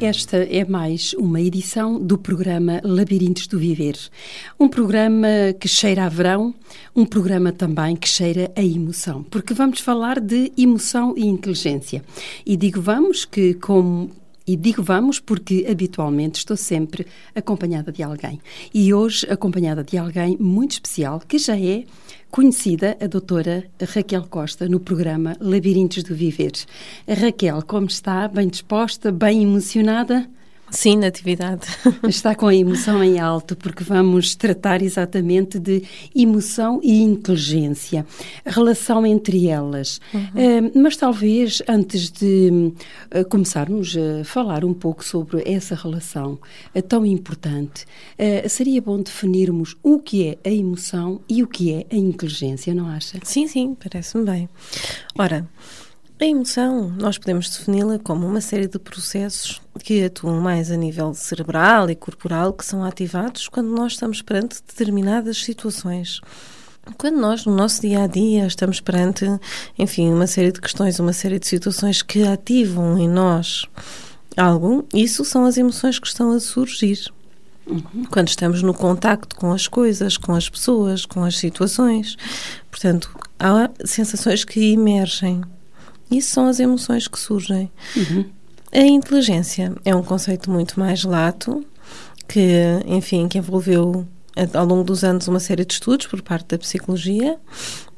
Esta é mais uma edição do programa Labirintos do Viver. Um programa que cheira a verão, um programa também que cheira a emoção, porque vamos falar de emoção e inteligência. E digo vamos que, como e digo vamos porque habitualmente estou sempre acompanhada de alguém. E hoje acompanhada de alguém muito especial, que já é conhecida, a doutora Raquel Costa, no programa Labirintos do Viver. Raquel, como está? Bem disposta? Bem emocionada? Sim, Natividade. Está com a emoção em alto, porque vamos tratar exatamente de emoção e inteligência, a relação entre elas. Uhum. Uh, mas talvez, antes de uh, começarmos a falar um pouco sobre essa relação uh, tão importante, seria bom definirmos o que é a emoção e o que é a inteligência, não acha? Sim, sim, parece-me bem. Ora. A emoção, nós podemos defini-la como uma série de processos que atuam mais a nível cerebral e corporal que são ativados quando nós estamos perante determinadas situações. Quando nós, no nosso dia a dia, estamos perante, enfim, uma série de questões, uma série de situações que ativam em nós algo, isso são as emoções que estão a surgir. Uhum. Quando estamos no contacto com as coisas, com as pessoas, com as situações. Portanto, há sensações que emergem isso são as emoções que surgem. Uhum. A inteligência é um conceito muito mais lato, que, enfim, que envolveu ao longo dos anos uma série de estudos por parte da psicologia,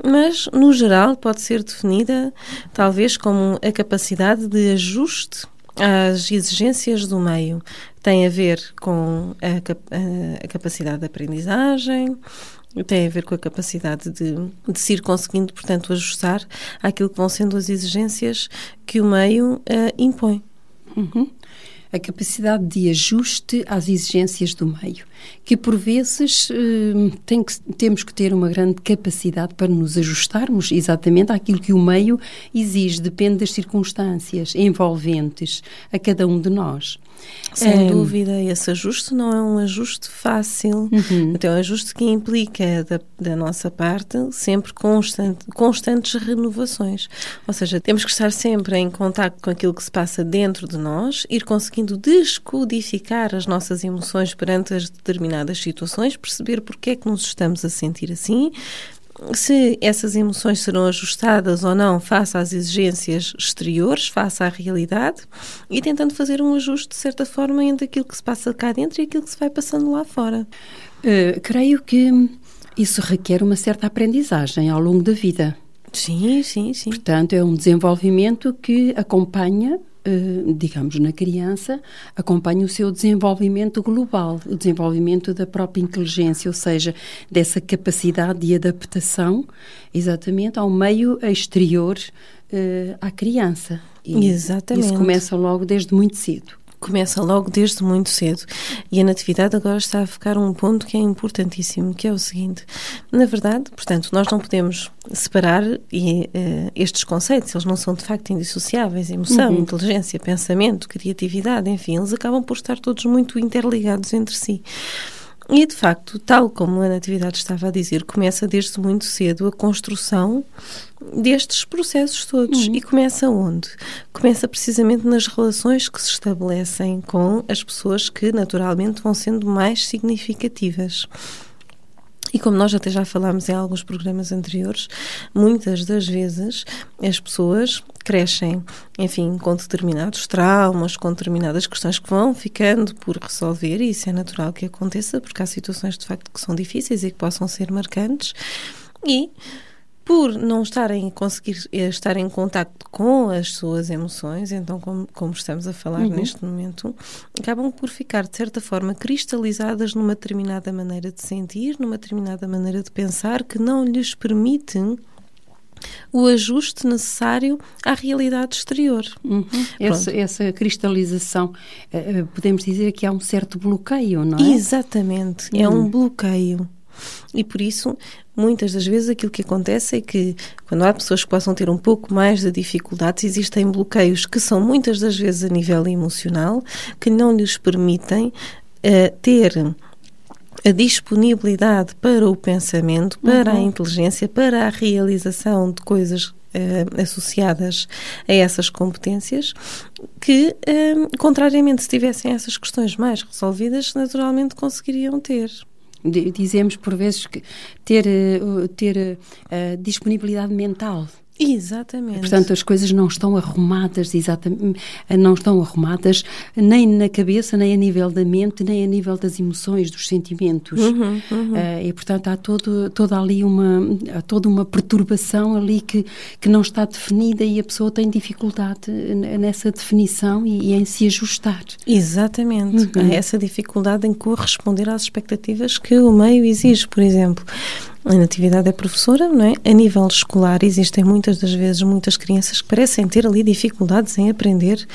mas no geral pode ser definida talvez como a capacidade de ajuste às exigências do meio. Tem a ver com a, a, a capacidade de aprendizagem, tem a ver com a capacidade de, de se ir conseguindo, portanto, ajustar àquilo que vão sendo as exigências que o meio uh, impõe. Uhum. A capacidade de ajuste às exigências do meio, que por vezes uh, tem que, temos que ter uma grande capacidade para nos ajustarmos exatamente àquilo que o meio exige, depende das circunstâncias envolventes a cada um de nós. Sem é... dúvida, esse ajuste não é um ajuste fácil, uhum. é um ajuste que implica da, da nossa parte sempre constante, constantes renovações. Ou seja, temos que estar sempre em contato com aquilo que se passa dentro de nós, ir conseguindo descodificar as nossas emoções perante as determinadas situações, perceber porque é que nos estamos a sentir assim, se essas emoções serão ajustadas ou não face às exigências exteriores, face à realidade, e tentando fazer um ajuste, de certa forma, entre aquilo que se passa cá dentro e aquilo que se vai passando lá fora. Uh, creio que isso requer uma certa aprendizagem ao longo da vida. Sim, sim, sim. Portanto, é um desenvolvimento que acompanha digamos, na criança, acompanha o seu desenvolvimento global, o desenvolvimento da própria inteligência, ou seja, dessa capacidade de adaptação exatamente ao meio exterior uh, à criança. E Exatamente. Isso começa logo desde muito cedo começa logo desde muito cedo. E a natividade agora está a ficar um ponto que é importantíssimo, que é o seguinte: na verdade, portanto, nós não podemos separar e, uh, estes conceitos, eles não são de facto indissociáveis. Emoção, uhum. inteligência, pensamento, criatividade, enfim, eles acabam por estar todos muito interligados entre si. E, de facto, tal como a Natividade estava a dizer, começa desde muito cedo a construção destes processos todos. Uhum. E começa onde? Começa precisamente nas relações que se estabelecem com as pessoas que, naturalmente, vão sendo mais significativas. E como nós até já falámos em alguns programas anteriores, muitas das vezes as pessoas crescem, enfim, com determinados traumas, com determinadas questões que vão ficando por resolver, e isso é natural que aconteça, porque há situações de facto que são difíceis e que possam ser marcantes. E por não estarem a conseguir eh, estar em contacto com as suas emoções, então, como, como estamos a falar uhum. neste momento, acabam por ficar, de certa forma, cristalizadas numa determinada maneira de sentir, numa determinada maneira de pensar, que não lhes permite o ajuste necessário à realidade exterior. Uhum. Essa, essa, cristalização, uh, podemos dizer que há um certo bloqueio, não é? Exatamente, uhum. é um bloqueio. E por isso, muitas das vezes, aquilo que acontece é que, quando há pessoas que possam ter um pouco mais de dificuldades, existem bloqueios que são muitas das vezes a nível emocional, que não lhes permitem uh, ter a disponibilidade para o pensamento, para uhum. a inteligência, para a realização de coisas Uh, associadas a essas competências, que, uh, contrariamente, se tivessem essas questões mais resolvidas, naturalmente conseguiriam ter. Dizemos por vezes que ter, uh, ter disponibilidade mental Exatamente. Portanto, as coisas não estão arrumadas, exatamente, não estão arrumadas nem na cabeça, nem a nível da mente, nem a nível das emoções, dos sentimentos. Uhum, uhum. Uh, e, portanto, há todo, toda ali uma, há toda uma perturbação ali que, que não está definida e a pessoa tem dificuldade nessa definição e, e em se ajustar. Exatamente. Uhum. Essa dificuldade em corresponder às expectativas que o meio exige, por exemplo. A Natividade é professora, não é? A nível escolar existem muitas das vezes muitas crianças que parecem ter ali dificuldades em aprender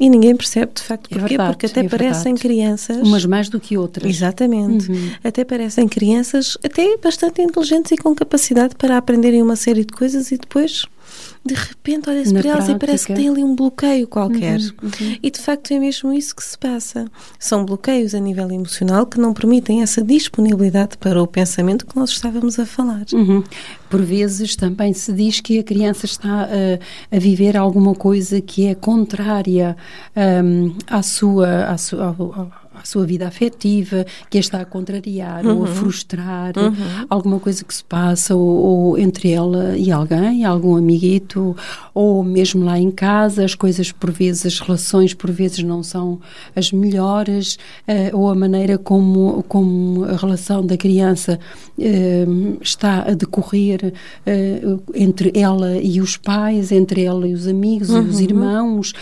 e ninguém percebe de facto é porquê, é verdade, porque até é parecem crianças... Umas mais do que outras. Exatamente. Uhum. Até parecem crianças até bastante inteligentes e com capacidade para aprenderem uma série de coisas e depois de repente olha-se para elas e parece que tem ali um bloqueio qualquer. Uhum, uhum. E de facto é mesmo isso que se passa. São bloqueios a nível emocional que não permitem essa disponibilidade para o pensamento que nós estávamos a falar. Uhum. Por vezes também se diz que a criança está a, a viver alguma coisa que é contrária um, à sua, à sua ao, a sua vida afetiva, que a está a contrariar uhum. ou a uhum. frustrar, uhum. alguma coisa que se passa, ou, ou, entre ela e alguém, algum amiguito, ou mesmo lá em casa, as coisas por vezes, as relações por vezes não são as melhores, uh, ou a maneira como, como a relação da criança uh, está a decorrer uh, entre ela e os pais, entre ela e os amigos uhum. e os uhum. irmãos,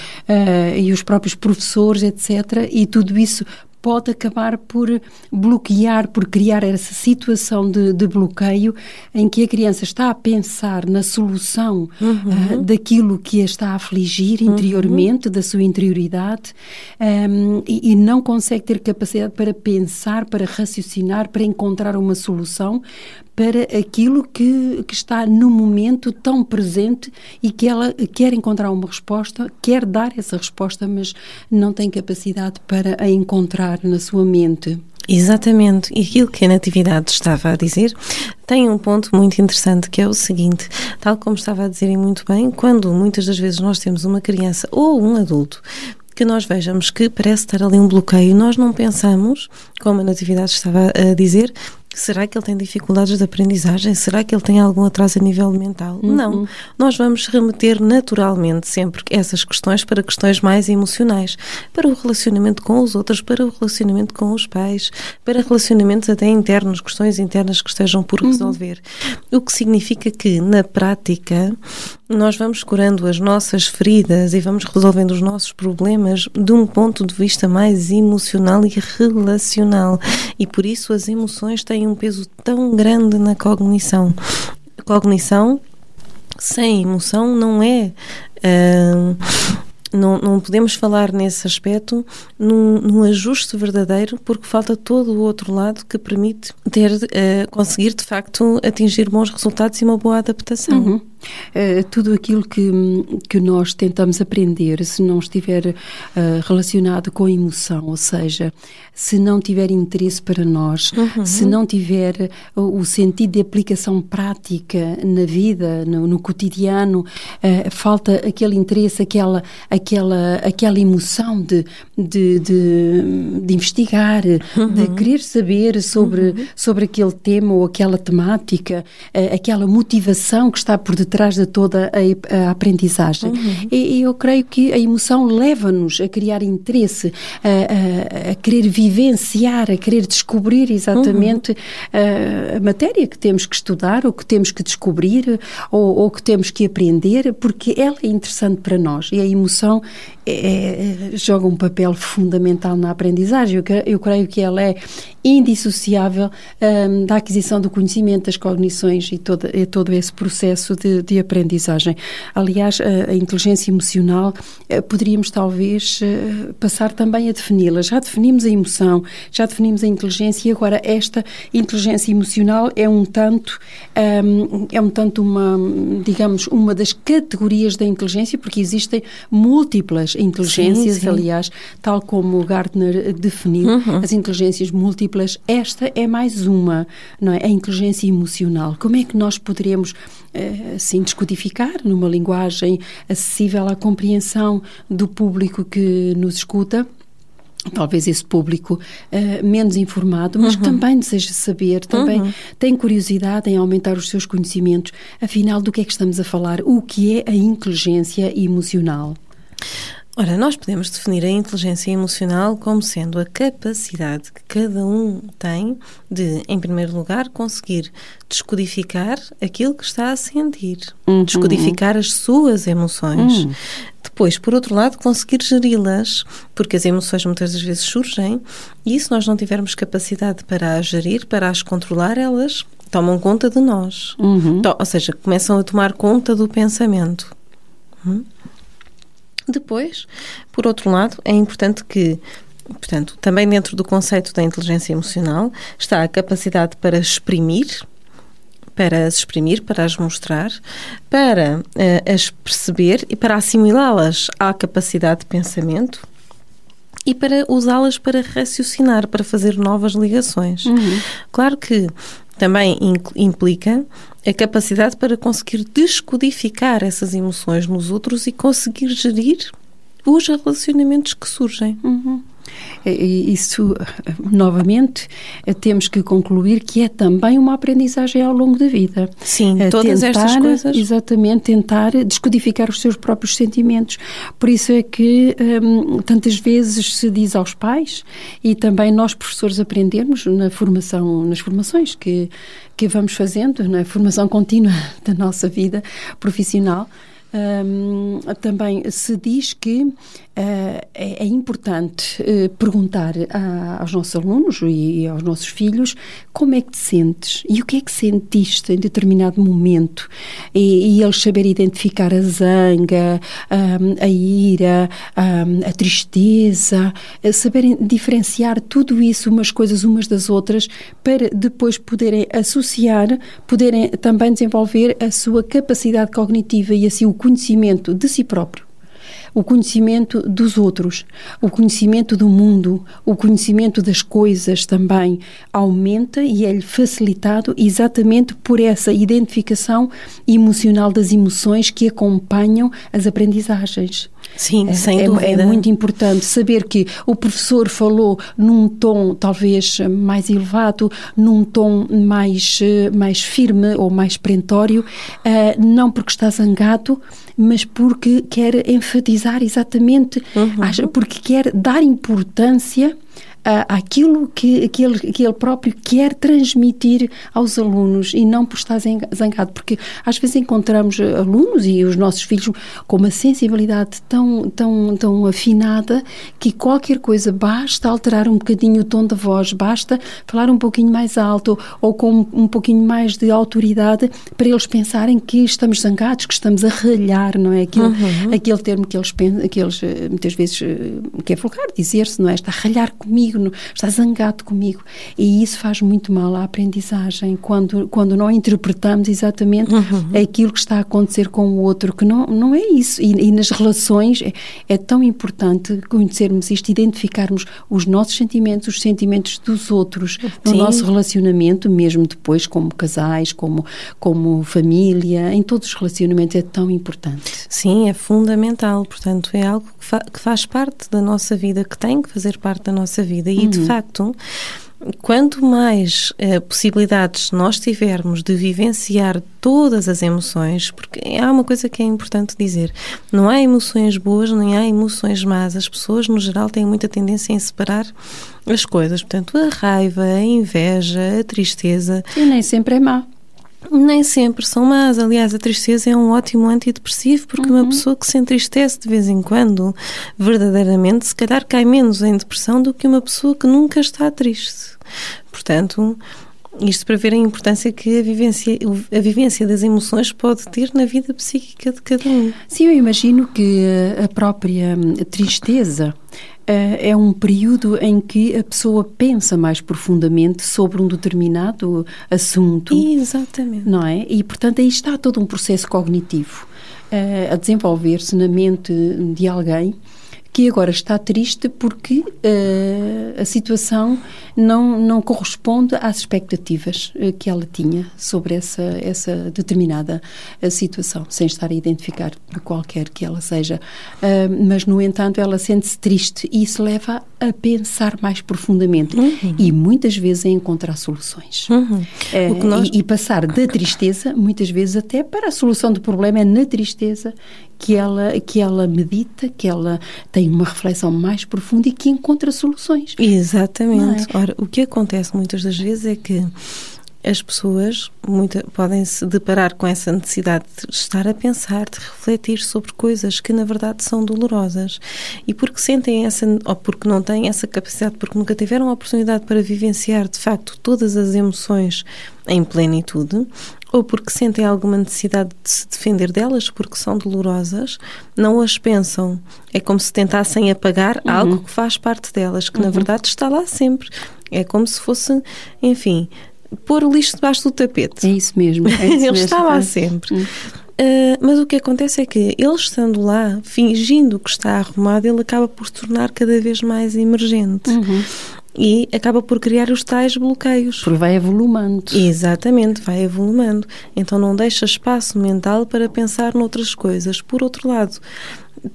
e os próprios professores, etc. E tudo isso pode acabar por bloquear, por criar essa situação de, de bloqueio em que a criança está a pensar na solução uhum. uh, daquilo que a está a afligir uhum. interiormente, uhum. da sua interioridade, um, e, e, não consegue ter capacidade para pensar, para raciocinar, para encontrar uma solução, para aquilo que, que está no momento tão presente e que ela quer encontrar uma resposta, quer dar essa resposta, mas não tem capacidade para a encontrar na sua mente. Exatamente, e aquilo que a Natividade estava a dizer tem um ponto muito interessante que é o seguinte: tal como estava a dizer muito bem, quando muitas das vezes nós temos uma criança ou um adulto que nós vejamos que parece estar ali um bloqueio, nós não pensamos, como a Natividade estava a dizer, Será que ele tem dificuldades de aprendizagem? Será que ele tem algum atraso a nível mental? Uhum. Não. Nós vamos remeter naturalmente sempre essas questões para questões mais emocionais, para o relacionamento com os outros, para o relacionamento com os pais, para relacionamentos até internos, questões internas que estejam por uhum. resolver. Uhum. O que significa que, na prática, nós vamos curando as nossas feridas e vamos resolvendo os nossos problemas de um ponto de vista mais emocional e relacional. E por isso as emoções têm um peso tão grande na cognição. Cognição sem emoção não é. Uh, não, não podemos falar nesse aspecto num, num, ajuste verdadeiro, porque falta todo o outro lado que permite ter, uh, conseguir de facto atingir bons resultados e uma boa adaptação. Uhum. Uh, tudo aquilo que, que nós tentamos aprender, se não estiver uh, relacionado com a emoção, ou seja, se não tiver interesse para nós, uhum. se não tiver o, o, sentido de aplicação prática na vida, no, no cotidiano, uh, falta aquele interesse, aquela, aquela, aquela emoção de, de, de, de investigar, uhum. de querer saber sobre, uhum. sobre aquele tema ou aquela temática, aquela motivação que está por detrás detrás de toda a, a aprendizagem. Uhum. E, e, eu creio que a emoção leva-nos a criar interesse, a, a, a, querer vivenciar, a querer descobrir exatamente uhum. a, matéria que temos que estudar, ou que temos que descobrir, ou, ou que temos que aprender, porque ela é interessante para nós. E a emoção é, joga um papel fundamental na aprendizagem. Eu, eu creio que ela é indissociável um, da aquisição do conhecimento, das cognições e todo, e todo esse processo de, de aprendizagem. Aliás, a, a inteligência emocional uh, poderíamos talvez uh, passar também a defini-la. Já definimos a emoção, já definimos a inteligência e agora esta inteligência emocional é um tanto um, é um tanto uma digamos uma das categorias da inteligência porque existem múltiplas inteligências, sim, sim. aliás, tal como Gardner definiu, uhum. as inteligências múltiplas esta é mais uma, não é? A inteligência emocional. Como é que nós poderemos eh, assim descodificar numa linguagem acessível à compreensão do público que nos escuta? talvez esse público uh, menos informado, mas uhum. que também deseja saber, também uhum. tem curiosidade em aumentar os seus conhecimentos. Afinal, do que é que estamos a falar? O que é a inteligência emocional? Ora, nós podemos definir a inteligência emocional como sendo a capacidade que cada um tem de, em primeiro lugar, conseguir descodificar aquilo que está a sentir, uhum. descodificar as suas emoções. Uhum. Depois, por outro lado, conseguir geri-las, porque as emoções muitas das vezes surgem e se nós não tivermos capacidade para as gerir, para as controlar, elas tomam conta de nós. Uhum. Ou seja, começam a tomar conta do pensamento. Uhum. Depois, por outro lado, é importante que Portanto, também dentro do conceito da inteligência emocional está a capacidade para exprimir, para as exprimir, para as mostrar, para uh, as perceber e para assimilá-las à capacidade de pensamento e para usá-las para raciocinar, para fazer novas ligações. Uhum. Claro que também implica a capacidade para conseguir descodificar essas emoções nos outros e conseguir gerir os relacionamentos que surgem. Uhum. Isso, novamente, temos que concluir que é também uma aprendizagem ao longo da vida. Sim, todas tentar, estas coisas. Exatamente, tentar descodificar os seus próprios sentimentos. Por isso é que hum, tantas vezes se diz aos pais e também nós, professores, aprendemos na formação, nas formações que, que vamos fazendo, na formação contínua da nossa vida profissional, um, também se diz que uh, é, é, importante uh, perguntar a, aos nossos alunos e aos nossos filhos como é que te sentes e o que é que sentiste em determinado momento. E, e eles saberem identificar a zanga, um, a ira, um, a tristeza, saberem diferenciar tudo isso, umas coisas umas das outras, para depois poderem associar, poderem também desenvolver a sua capacidade cognitiva e assim o conhecimento de si próprio o conhecimento dos outros, o conhecimento do mundo, o conhecimento das coisas também aumenta e é-lhe facilitado exatamente por essa identificação emocional das emoções que acompanham as aprendizagens. Sim, é, sem é, dúvida. É muito importante saber que o professor falou num tom talvez mais elevado, num tom mais, mais firme ou mais perentório, uh, não porque está zangado, mas porque quer enfatizar exatamente, uhum. porque quer dar importância aquilo que, que, ele, que ele próprio quer transmitir aos alunos e não por estar zangado, porque às vezes encontramos alunos e os nossos filhos com uma sensibilidade tão, tão, tão afinada que qualquer coisa basta alterar um bocadinho o tom da voz, basta falar um pouquinho mais alto ou com um pouquinho mais de autoridade para eles pensarem que estamos zangados, que estamos a ralhar, não é? Aquele, uhum. aquele termo que eles, que eles eh, muitas vezes eh, que é vulgar dizer-se, não é? Está a ralhar comigo comigo, está zangado comigo. E isso faz muito mal à aprendizagem, quando, quando não interpretamos exatamente uhum. aquilo que está a acontecer com o outro, que não, não é isso. E, e nas relações é, é, tão importante conhecermos isto, identificarmos os nossos sentimentos, os sentimentos dos outros no Sim. nosso relacionamento, mesmo depois como casais, como, como família, em todos os relacionamentos é tão importante. Sim, é fundamental. Portanto, é algo que, fa que faz parte da nossa vida, que tem que fazer parte da nossa vida E, uhum. de facto, quanto mais eh, possibilidades nós tivermos de vivenciar todas as emoções, porque há uma coisa que é importante dizer: não há emoções boas nem há emoções más. As pessoas, no geral, têm muita tendência em separar as coisas. Portanto, a raiva, a inveja, a tristeza. E nem sempre é má. Nem sempre são más. Aliás, a tristeza é um ótimo antidepressivo porque uhum. uma pessoa que se entristece de vez em quando, verdadeiramente, se calhar cai menos em depressão do que uma pessoa que nunca está triste. Portanto, isto para ver a importância que a vivência, a vivência das emoções pode ter na vida psíquica de cada um. Sim, eu imagino que a própria tristeza é um período em que a pessoa pensa mais profundamente sobre um determinado assunto. Exatamente. Não é? E, portanto, aí está todo um processo cognitivo uh, a desenvolver-se na mente de alguém que agora está triste porque uh, a situação não, não corresponde às expectativas uh, que ela tinha sobre essa, essa determinada uh, situação, sem estar a identificar qualquer que ela seja. mas, no entanto, ela sente-se triste e isso leva a pensar mais profundamente uhum. e muitas vezes a encontrar soluções. Uhum. Nós... E, e passar da tristeza, muitas vezes até para a solução do problema é na tristeza que ela, que ela medita, que ela tem uma reflexão mais profunda e que encontra soluções. Exatamente. É? Ora, o que acontece muitas das vezes é que as pessoas muita, podem se deparar com essa necessidade de estar a pensar, de refletir sobre coisas que na verdade são dolorosas e porque sentem essa ou porque não têm essa capacidade, porque nunca tiveram a oportunidade para vivenciar de facto todas as emoções em plenitude, ou porque sentem alguma necessidade de se defender delas porque são dolorosas, não as pensam. É como se tentassem apagar uhum. algo que faz parte delas, que uhum. na verdade está lá sempre. É como se fosse, enfim, pôr o lixo debaixo do tapete. É isso mesmo. É isso ele está lá sempre. Uhum. Uh, mas o que acontece é que ele estando lá, fingindo que está arrumado, ele acaba por se tornar cada vez mais emergente. Uhum e acaba por criar os tais bloqueios. Porque vai avolumando. Exatamente, vai avolumando. Então não deixa espaço mental para pensar noutras coisas. Por outro lado,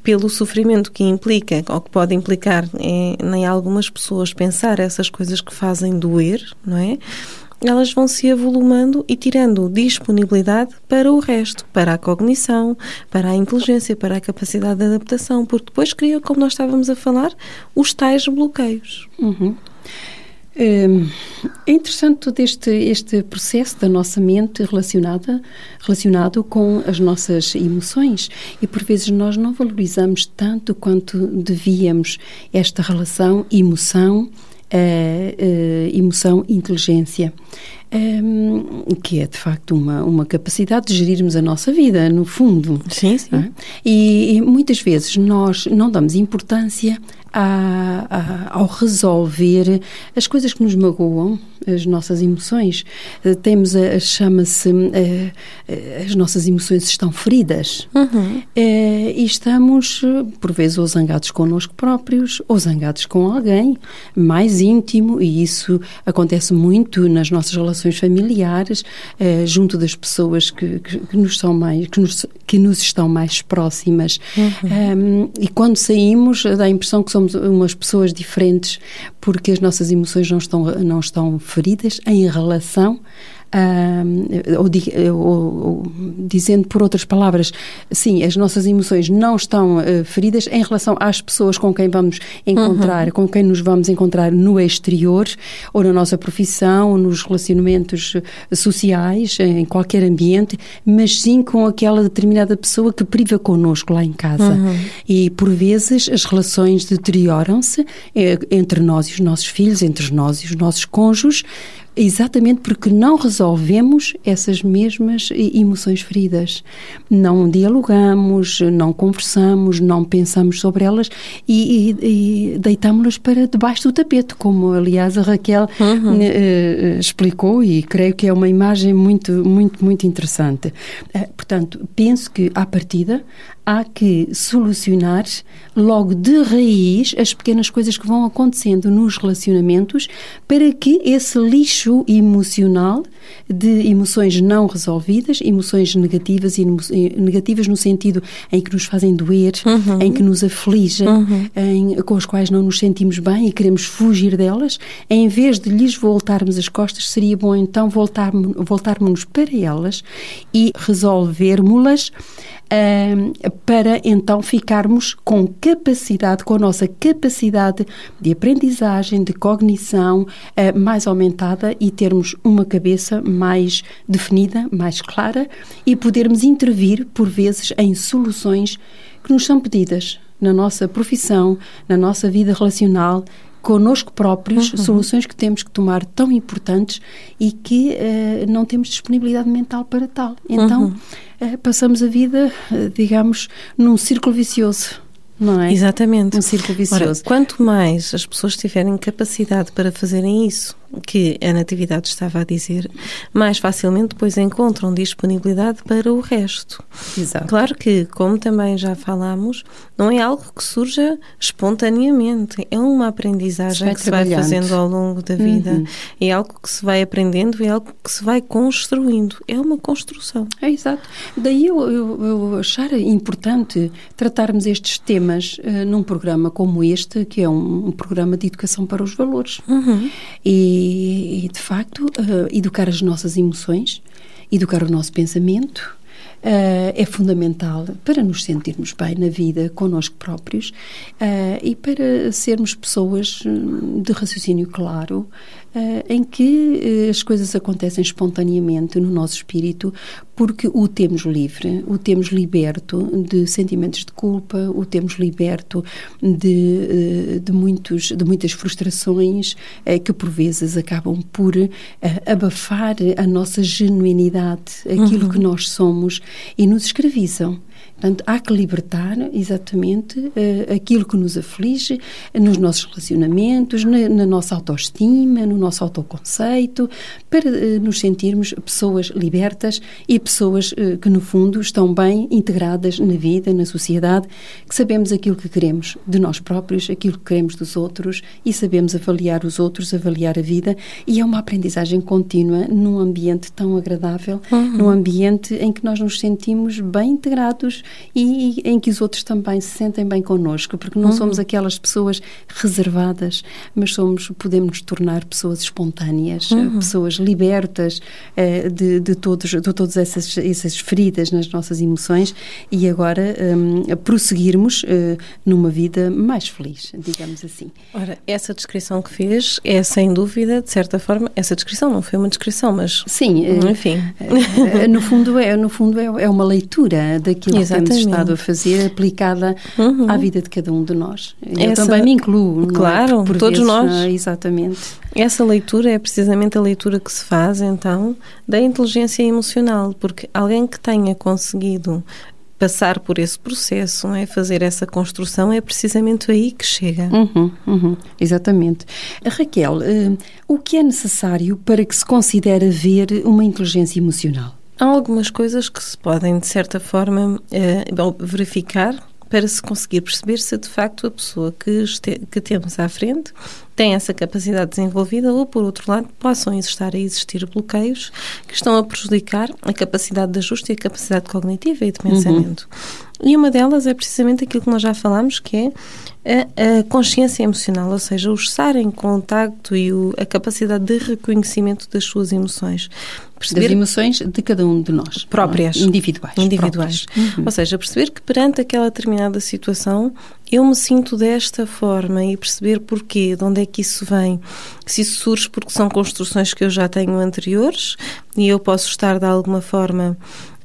pelo sofrimento que implica, ou que pode implicar em, em algumas pessoas pensar essas coisas que fazem doer, não é? Elas vão se avolumando e tirando disponibilidade para o resto, para a cognição, para a inteligência, para a capacidade de adaptação, porque depois cria, como nós estávamos a falar, os tais bloqueios. Uhum. Hum, é interessante todo este, este processo da nossa mente relacionada, relacionado com as nossas emoções e por vezes nós não valorizamos tanto quanto devíamos esta relação emoção emoção inteligência. Um, que é de facto uma, uma capacidade de gerirmos a nossa vida, no fundo. Sim, sim. É? E, e, muitas vezes nós não damos importância a, a, ao resolver as coisas que nos magoam, as nossas emoções. Eh, temos, a, chama-se, eh, eh, as nossas emoções estão feridas uhum. e estamos, por vezes, ou zangados connosco próprios, ou zangados com alguém mais íntimo, e isso acontece muito nas nossas relações familiares, junto das pessoas que, que, que nos são mais, que nos, que nos estão mais próximas. Uhum. Um, e quando saímos, dá a impressão que somos umas pessoas diferentes porque as nossas emoções não estão, não estão feridas em relação Uh, ou, ou, ou, dizendo por outras palavras, sim, as nossas emoções não estão uh, feridas em relação às pessoas com quem vamos encontrar, uhum. com quem nos vamos encontrar no exterior, ou na nossa profissão, ou nos relacionamentos ah, sociais, em qualquer ambiente, mas sim com aquela determinada pessoa que priva connosco lá em casa. Uhum. E por vezes as relações deterioram-se eh, entre nós e os nossos filhos, entre nós e os nossos cônjuges, Exatamente porque não resolvemos essas mesmas emoções feridas. Não dialogamos, não conversamos, não pensamos sobre elas e, e, e deitamos-las para debaixo do tapete, como aliás a Raquel uhum. uh, explicou e creio que é uma imagem muito, muito, muito interessante. Portanto, penso que à partida há que solucionar logo de raiz as pequenas coisas que vão acontecendo nos relacionamentos para que esse lixo emocional de emoções não resolvidas, emoções negativas e negativas no sentido em que nos fazem doer, uhum. em que nos afligem, uhum. em, com as quais não nos sentimos bem e queremos fugir delas, em vez de lhes voltarmos as costas, seria bom então voltarmos, voltarmos para elas e resolvermos-las uh, para então ficarmos com capacidade, com a nossa capacidade de aprendizagem, de cognição uh, mais aumentada e termos uma cabeça mais definida, mais clara e podermos intervir, por vezes, em soluções que nos são pedidas na nossa profissão, na nossa vida relacional, connosco próprios, uhum. soluções que temos que tomar tão importantes e que uh, não temos disponibilidade mental para tal. Então, uhum. Uh, passamos a vida, uh, digamos, num círculo vicioso. Não é? Exatamente. Um círculo vicioso. Ora, quanto mais as pessoas tiverem capacidade para fazerem isso, que a Natividade estava a dizer, mais facilmente depois encontram disponibilidade para o resto. Exato. Claro que, como também já falámos, não é algo que surja espontaneamente, é uma aprendizagem se que se vai fazendo ao longo da vida. Uhum. É algo que se vai aprendendo, é algo que se vai construindo, é uma construção. É exato. Daí eu, eu, eu achar importante tratarmos estes temas uh, num programa como este, que é um, um programa de educação para os valores. Uhum. E e, de facto, uh, educar as nossas emoções, educar o nosso pensamento, Uh, é fundamental para nos sentirmos bem na vida connosco próprios uh, e para sermos pessoas hum, de raciocínio claro, uh, em que as coisas acontecem espontaneamente no nosso espírito, porque o temos livre, o temos liberto de sentimentos de culpa, o temos liberto de, de, muitos, de muitas frustrações que por vezes acabam por abafar a nossa genuinidade, aquilo uhum. que nós somos e nos escravizam. Portanto, há que libertar exatamente uh, aquilo que nos aflige nos nossos relacionamentos, na, na nossa autoestima, no nosso autoconceito, para uh, nos sentirmos pessoas libertas e pessoas uh, que, no fundo, estão bem integradas na vida, na sociedade, que sabemos aquilo que queremos de nós próprios, aquilo que queremos dos outros e sabemos avaliar os outros, avaliar a vida. E é uma aprendizagem contínua num ambiente tão agradável, uhum. num ambiente em que nós nos sentimos bem integrados e, em que os outros também se sentem bem connosco, porque não uhum. somos aquelas pessoas reservadas, mas somos, podemos nos tornar pessoas espontâneas, uhum. pessoas libertas uh, de, de, todos, de todas essas, essas feridas nas nossas emoções e agora um, prosseguirmos uh, numa vida mais feliz, digamos assim. Ora, essa descrição que fez é sem dúvida, de certa forma, essa descrição não foi uma descrição, mas sim, enfim, no fundo é no fundo é, é uma leitura daquilo Exatamente. temos estado a fazer aplicada uhum. à vida de cada um de nós. Eu Essa, também me incluo. É? Claro, é? todos vezes, nós. É? Exatamente. Essa leitura é precisamente a leitura que se faz, então, da inteligência emocional, porque alguém que tenha conseguido passar por esse processo, é? fazer essa construção, é precisamente aí que chega. Uhum, uhum, exatamente. Raquel, uh, o que é necessário para que se considere haver uma inteligência emocional? Há algumas coisas que se podem, de certa forma, eh, verificar para se conseguir perceber se de facto a pessoa que, este, que temos à frente tem essa capacidade desenvolvida ou, por outro lado, possam estar a existir bloqueios que estão a prejudicar a capacidade de ajuste e a capacidade cognitiva e de pensamento. Uhum. E uma delas é precisamente aquilo que nós já falámos, que é a, a, consciência emocional, ou seja, o estar em contacto e o, a capacidade de reconhecimento das suas emoções. Perceber das emoções de cada um de nós. É? Próprias. Individuais. Individuais. Uhum. Ou seja, perceber que perante aquela determinada situação eu me sinto desta forma e perceber porquê, de onde é que isso vem. Se isso surge porque são construções que eu já tenho anteriores e eu posso estar de alguma forma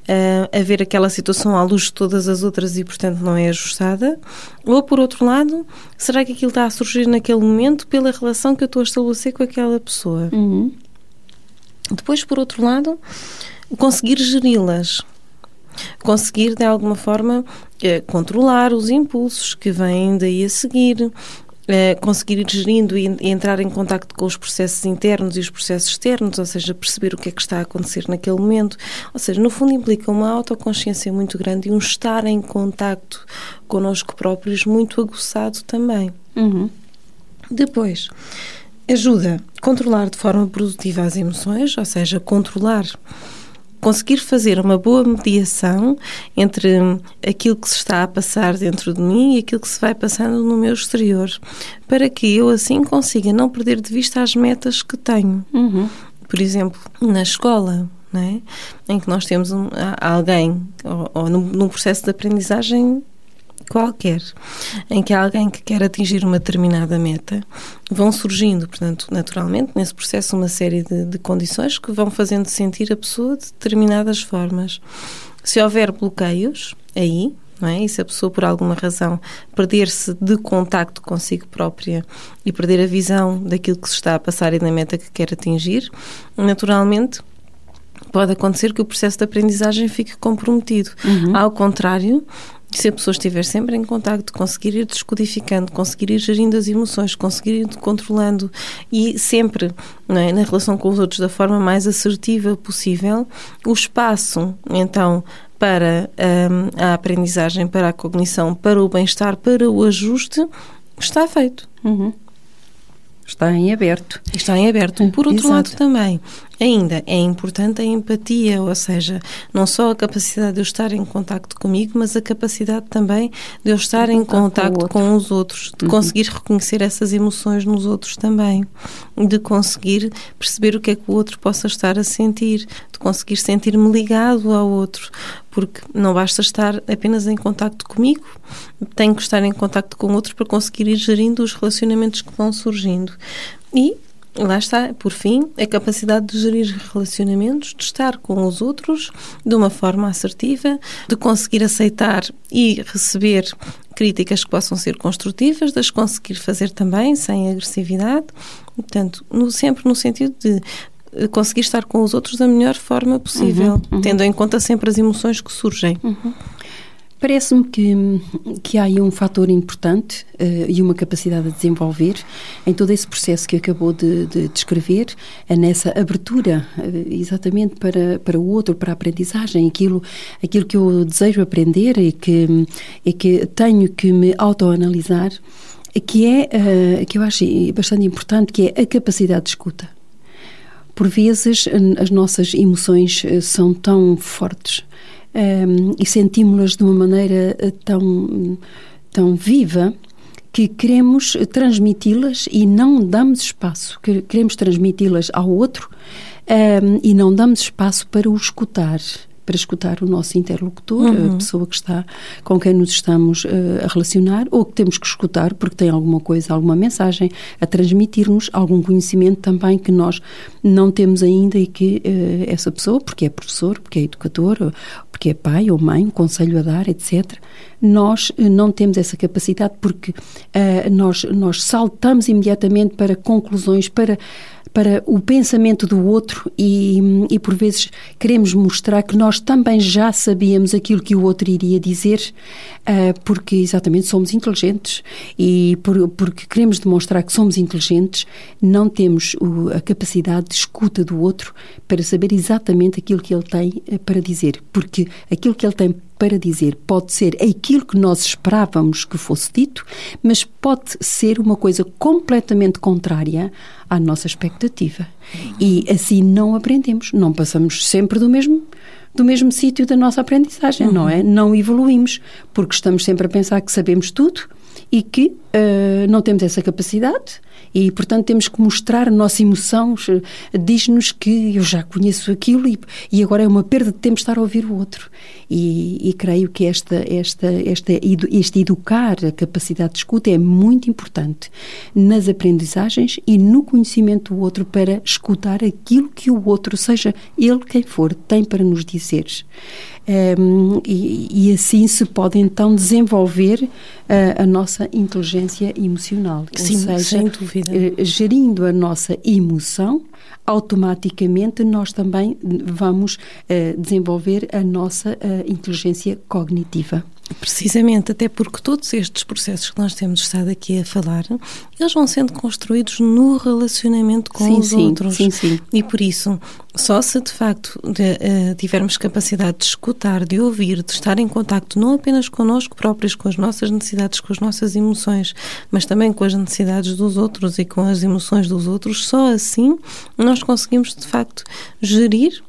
a, ver aquela situação à luz de todas as outras e, portanto, não é ajustada? Ou, por outro lado, será que aquilo está a surgir naquele momento pela relação que eu estou a estabelecer com aquela pessoa? Uhum. Depois, por outro lado, conseguir geri-las. Conseguir, de alguma forma, eh, controlar os impulsos que vêm daí a seguir, Uh, conseguir ir gerindo e, e, entrar em contacto com os processos internos e os processos externos, ou seja, perceber o que é que está a acontecer naquele momento. Ou seja, no fundo implica uma autoconsciência muito grande e um estar em contacto connosco próprios muito aguçado também. Uhum. Depois, ajuda a controlar de forma produtiva as emoções, ou seja, controlar conseguir fazer uma boa mediação entre aquilo que se está a passar dentro de mim e aquilo que se vai passando no meu exterior, para que eu assim consiga não perder de vista as metas que tenho. Uhum. Por exemplo, na escola, é? Em que nós temos um, alguém, ou, ou num, num processo de aprendizagem qualquer, em que há alguém que quer atingir uma determinada meta, vão surgindo, portanto, naturalmente, nesse processo, uma série de, de condições que vão fazendo sentir a pessoa de determinadas formas. Se houver bloqueios aí, é? E se a pessoa, por alguma razão, perder-se de contacto consigo própria e perder a visão daquilo que se está a passar e da meta que quer atingir, naturalmente pode acontecer que o processo de aprendizagem fique comprometido. Uhum. Ao contrário, se a pessoa estiver sempre em contacto, conseguir ir descodificando, conseguir ir gerindo as emoções, conseguir ir controlando e sempre é, na relação com os outros da forma mais assertiva possível, o espaço, então, para um, a aprendizagem, para a cognição, para o bem-estar, para o ajuste, está feito. Uhum. Está em aberto. Está em aberto. Por outro Exato. lado, também, ainda é importante a empatia, ou seja, não só a capacidade de eu estar em contacto comigo, mas a capacidade também de eu estar em contacto com, com, os outros, de uhum. conseguir reconhecer essas emoções nos outros também, de conseguir perceber o que é que o outro possa estar a sentir, de conseguir sentir-me ligado ao outro, porque não basta estar apenas em contacto comigo, tenho que estar em contacto com o outro para conseguir ir gerindo os relacionamentos que vão surgindo. E Lá está, por fim, a capacidade de gerir relacionamentos, de estar com os outros de uma forma assertiva, de conseguir aceitar e receber críticas que possam ser construtivas, de as conseguir fazer também sem agressividade, portanto, no, sempre no sentido de eh, conseguir estar com os outros da melhor forma possível, uhum, uhum. tendo em conta sempre as emoções que surgem. Uhum. Parece-me que, que há aí um fator importante uh, e uma capacidade de desenvolver em todo esse processo que acabou de, de descrever, é nessa abertura uh, exatamente para, para o outro, para a aprendizagem, aquilo, aquilo que eu desejo aprender e que, e que tenho que me autoanalisar, que é, uh, que eu acho bastante importante, que é a capacidade de escuta. Por vezes as nossas emoções são tão fortes um, e sentimos-las de uma maneira eh, tão, tão viva que queremos transmiti-las e não damos espaço, queremos transmiti-las ao outro um, e não damos espaço para o escutar para escutar o nosso interlocutor, uhum. a pessoa que está com quem nos estamos uh, a relacionar, ou que temos que escutar porque tem alguma coisa, alguma mensagem a transmitir-nos, algum conhecimento também que nós não temos ainda e que uh, essa pessoa, porque é professor, porque é educador, porque é pai ou mãe, um conselho a dar, etc. Nós uh, não temos essa capacidade porque nós, nós saltamos imediatamente para conclusões, para para o pensamento do outro e, e, por vezes queremos mostrar que nós também já sabíamos aquilo que o outro iria dizer, uh, porque exatamente somos inteligentes e por, porque queremos demonstrar que somos inteligentes, não temos o, a capacidade de escuta do outro para saber exatamente aquilo que ele tem uh, para dizer, porque aquilo que ele tem para dizer pode ser aquilo que nós esperávamos que fosse dito, mas pode ser uma coisa completamente contrária à nossa expectativa. E assim não aprendemos, não passamos sempre do mesmo do mesmo sítio da nossa aprendizagem, uhum. não é? Não evoluímos, porque estamos sempre a pensar que sabemos tudo e que uh, não temos essa capacidade e, portanto, temos que mostrar a nossa emoção. Diz-nos que eu já conheço aquilo e, e agora é uma perda de tempo estar a ouvir o outro. E, e creio que esta, esta, esta, este educar a capacidade de escuta é muito importante nas aprendizagens e no conhecimento do outro para escutar aquilo que o outro, seja ele quem for, tem para nos dizer. Um, e, e, assim se pode então desenvolver uh, a nossa inteligência emocional. Sim, seja, sem dúvida. Uh, gerindo a nossa emoção, automaticamente nós também vamos uh, desenvolver a nossa inteligência cognitiva. Precisamente, até porque todos estes processos que nós temos estado aqui a falar, eles vão sendo construídos no relacionamento com sim, os sim, outros. Sim, sim. E por isso, só se de facto de, uh, tivermos capacidade de escutar, de ouvir, de estar em contacto não apenas connosco próprios, com as nossas necessidades, com as nossas emoções, mas também com as necessidades dos outros e com as emoções dos outros, só assim nós conseguimos de facto gerir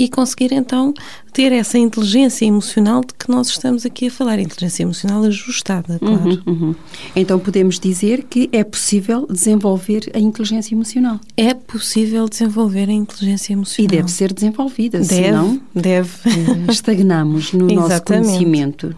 e conseguir então ter essa inteligência emocional de que nós estamos aqui a falar, inteligência emocional ajustada, claro. Uhum, uhum. Então podemos dizer que é possível desenvolver a inteligência emocional. É possível desenvolver a inteligência emocional. E deve ser desenvolvida, deve, senão deve. Eh, estagnamos no nosso conhecimento,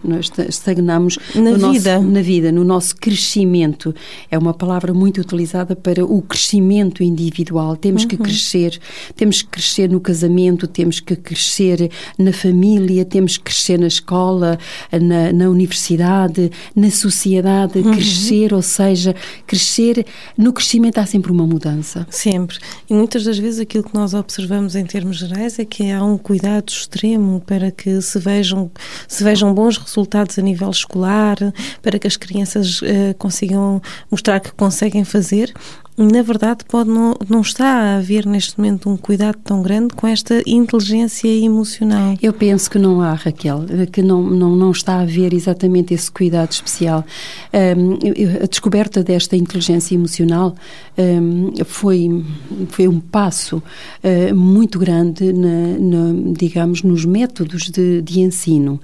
estagnamos na no vida. Nosso, na vida, no nosso crescimento. É uma palavra muito utilizada para o crescimento individual. Temos uhum. que crescer, temos que crescer no casamento, temos que crescer na família, temos que crescer na escola, na, na universidade, na sociedade, uhum. crescer, ou seja, crescer. No crescimento há sempre uma mudança. Sempre. E muitas das vezes aquilo que nós observamos em termos gerais é que há um cuidado extremo para que se vejam, se vejam bons resultados a nível escolar, para que as crianças uh, consigam mostrar que conseguem fazer na verdade, pode não, não está a haver neste momento um cuidado tão grande com esta inteligência emocional. Eu penso que não há, Raquel, que não, não, não está a haver exatamente esse cuidado especial. Um, a descoberta desta inteligência emocional um, foi, foi um passo uh, muito grande, na, na, digamos, nos métodos de, de, ensino.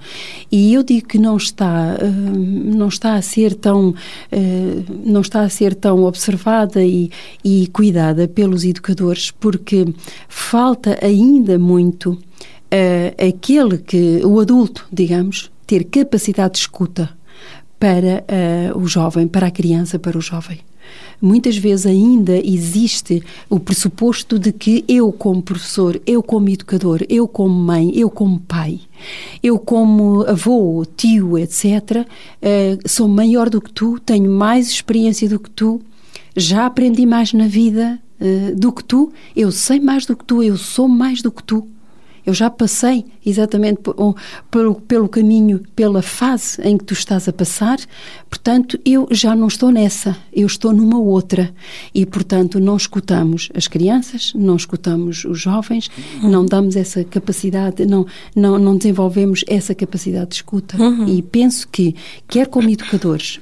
E eu digo que não está, uh, não está a ser tão, uh, não está a ser tão observada e e, cuidada pelos educadores, porque falta ainda muito uh, aquele que, o adulto, digamos, ter capacidade de escuta para uh, o jovem, para a criança, para o jovem. Muitas vezes ainda existe o pressuposto de que eu, como professor, eu, como educador, eu, como mãe, eu, como pai, eu, como avô, tio, etc., eh, sou maior do que tu, tenho mais experiência do que tu, já aprendi mais na vida uh, do que tu, eu sei mais do que tu, eu sou mais do que tu. Eu já passei exatamente pelo, pelo caminho, pela fase em que tu estás a passar, portanto, eu já não estou nessa, eu estou numa outra. E, portanto, não escutamos as crianças, não escutamos os jovens, uhum. não damos essa capacidade, não, não, não desenvolvemos essa capacidade de escuta. Uhum. E penso que, quer como educadores,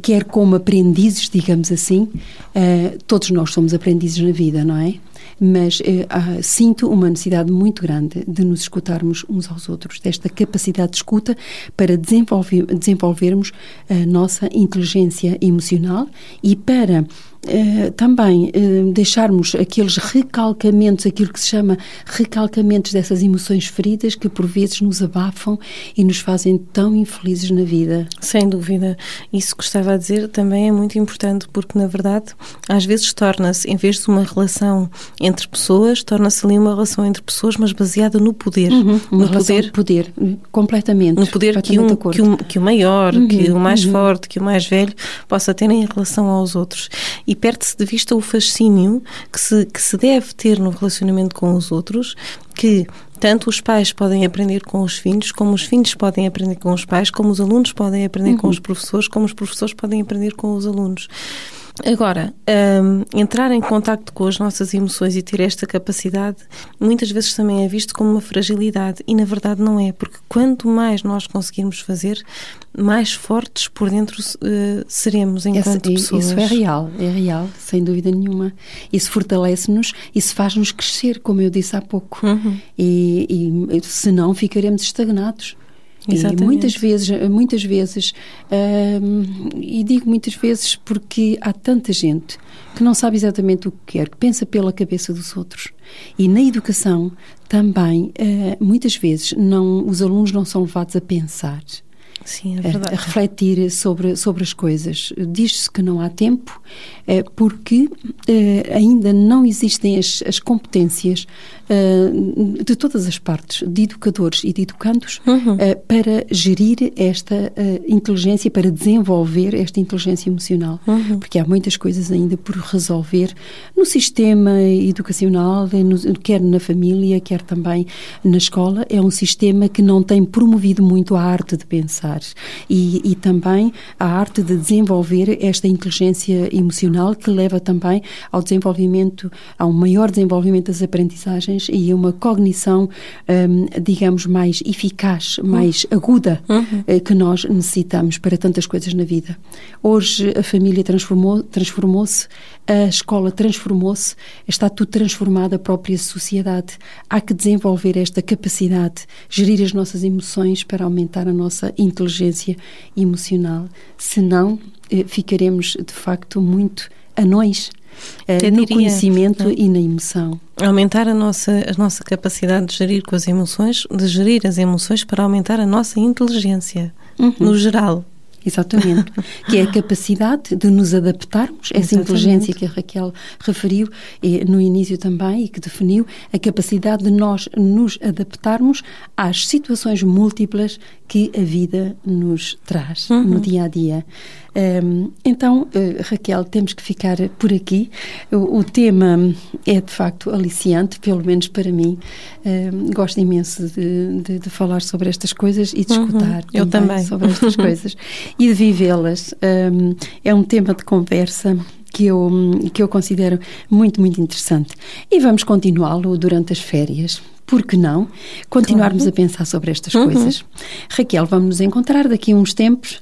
quer como aprendizes, digamos assim, uh, todos nós somos aprendizes na vida, não é? Mas eh, sinto uma necessidade muito grande de nos escutarmos uns aos outros, desta capacidade de escuta para desenvolver, desenvolvermos a nossa inteligência emocional e para eh, também uh, deixarmos aqueles recalcamentos, aquilo que se chama recalcamentos dessas emoções feridas que por vezes nos abafam e nos fazem tão infelizes na vida. Sem dúvida. Isso que estava a dizer também é muito importante porque, na verdade, às vezes torna-se, em vez de uma relação entre pessoas, torna-se ali uma relação entre pessoas, mas baseada no poder. Uhum, no poder, poder, completamente. No poder que, um, que, um, que o maior, uhum, que o mais uhum. forte, que o mais velho possa ter em relação aos outros e perde-se de vista o fascínio que se, que se deve ter no relacionamento com os outros, que tanto os pais podem aprender com os filhos, como os filhos podem aprender com os pais, como os alunos podem aprender uhum. com os professores, como os professores podem aprender com os alunos. Agora, um, entrar em contacto com as nossas emoções e ter esta capacidade muitas vezes também é visto como uma fragilidade e na verdade não é, porque quanto mais nós conseguirmos fazer, mais fortes por dentro uh, seremos enquanto Esse, pessoas. Isso é real, é real, sem dúvida nenhuma. Isso fortalece-nos, isso faz-nos crescer, como eu disse há pouco. Uhum. E, e senão ficaremos estagnados. Exatamente. E muitas vezes, muitas vezes, e digo muitas vezes porque há tanta gente que não sabe exatamente o que quer, que pensa pela cabeça dos outros. E na educação também, uh, muitas vezes, não, os alunos não são levados a pensar. Sim, é verdade. A, a refletir sobre, sobre as coisas. Diz-se que não há tempo é, porque é, ainda não existem as, as competências uh, de todas as partes, de educadores e de educandos, uhum. uh, para gerir esta inteligência, para desenvolver esta inteligência emocional. Uhum. Porque há muitas coisas ainda por resolver no sistema educacional, no, quer na família, quer também na escola. É um sistema que não tem promovido muito a arte de pensar pensar e, e também a arte de desenvolver esta inteligência emocional que leva também ao desenvolvimento, a um maior desenvolvimento das aprendizagens e a uma cognição, um, digamos, mais eficaz, mais uhum. aguda uhum. Eh, que nós necessitamos para tantas coisas na vida. Hoje a família transformou, transformou-se, a escola transformou-se, está tudo transformado, a própria sociedade. Há que desenvolver esta capacidade, gerir as nossas emoções para aumentar a nossa inteligência emocional. Senão, eh, ficaremos de facto muito anões uh, no conhecimento não? e na emoção. Aumentar a nossa, a nossa capacidade de gerir com as emoções, de gerir as emoções para aumentar a nossa inteligência, uhum. no geral. Exatamente. que é a capacidade de nos adaptarmos, essa Exatamente. inteligência que a Raquel referiu no início também e que definiu, a capacidade de nós nos adaptarmos às situações múltiplas que a vida nos traz uhum. no dia a dia. Então, uh, Raquel, temos que ficar por aqui. O, o, tema é de facto aliciante, pelo menos para mim. Gosto imenso de, de, de, falar sobre estas coisas e de uhum. escutar Eu também, sobre estas coisas e de vivê-las. É um tema de conversa que eu, que eu considero muito, muito interessante. E vamos continuá-lo durante as férias por que não continuarmos claro. a pensar sobre estas uhum. coisas? Raquel, vamos nos encontrar daqui a uns tempos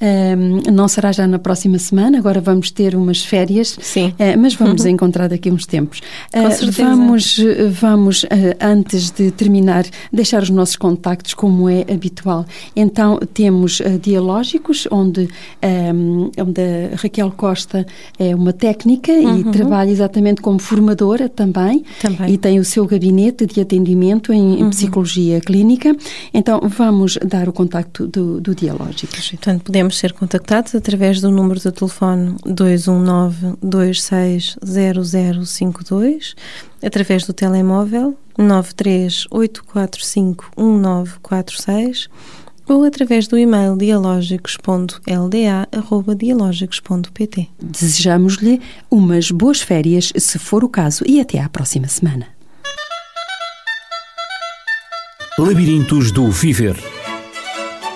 um, não será já na próxima semana, agora vamos ter umas férias, Sim. Uh, mas vamos uhum. encontrar daqui uns tempos. Com uh, certeza. Vamos, vamos uh, antes de terminar, deixar os nossos contactos como é habitual. Então, temos dialógicos, onde, um, onde a Raquel Costa é uma técnica uhum. e trabalha exatamente como formadora também, também. e tem o seu gabinete de atendimento em, uhum. psicologia clínica. Então, vamos dar o contacto do, do Dialógicos. Portanto, podemos podemos ser contactados através do número de telefone 219 260052, através do telemóvel 938451946 ou através do e-mail dialógicos.lda.dialógicos.pt. Desejamos-lhe umas boas férias, se for o caso, e até à próxima semana. Labirintos do Viver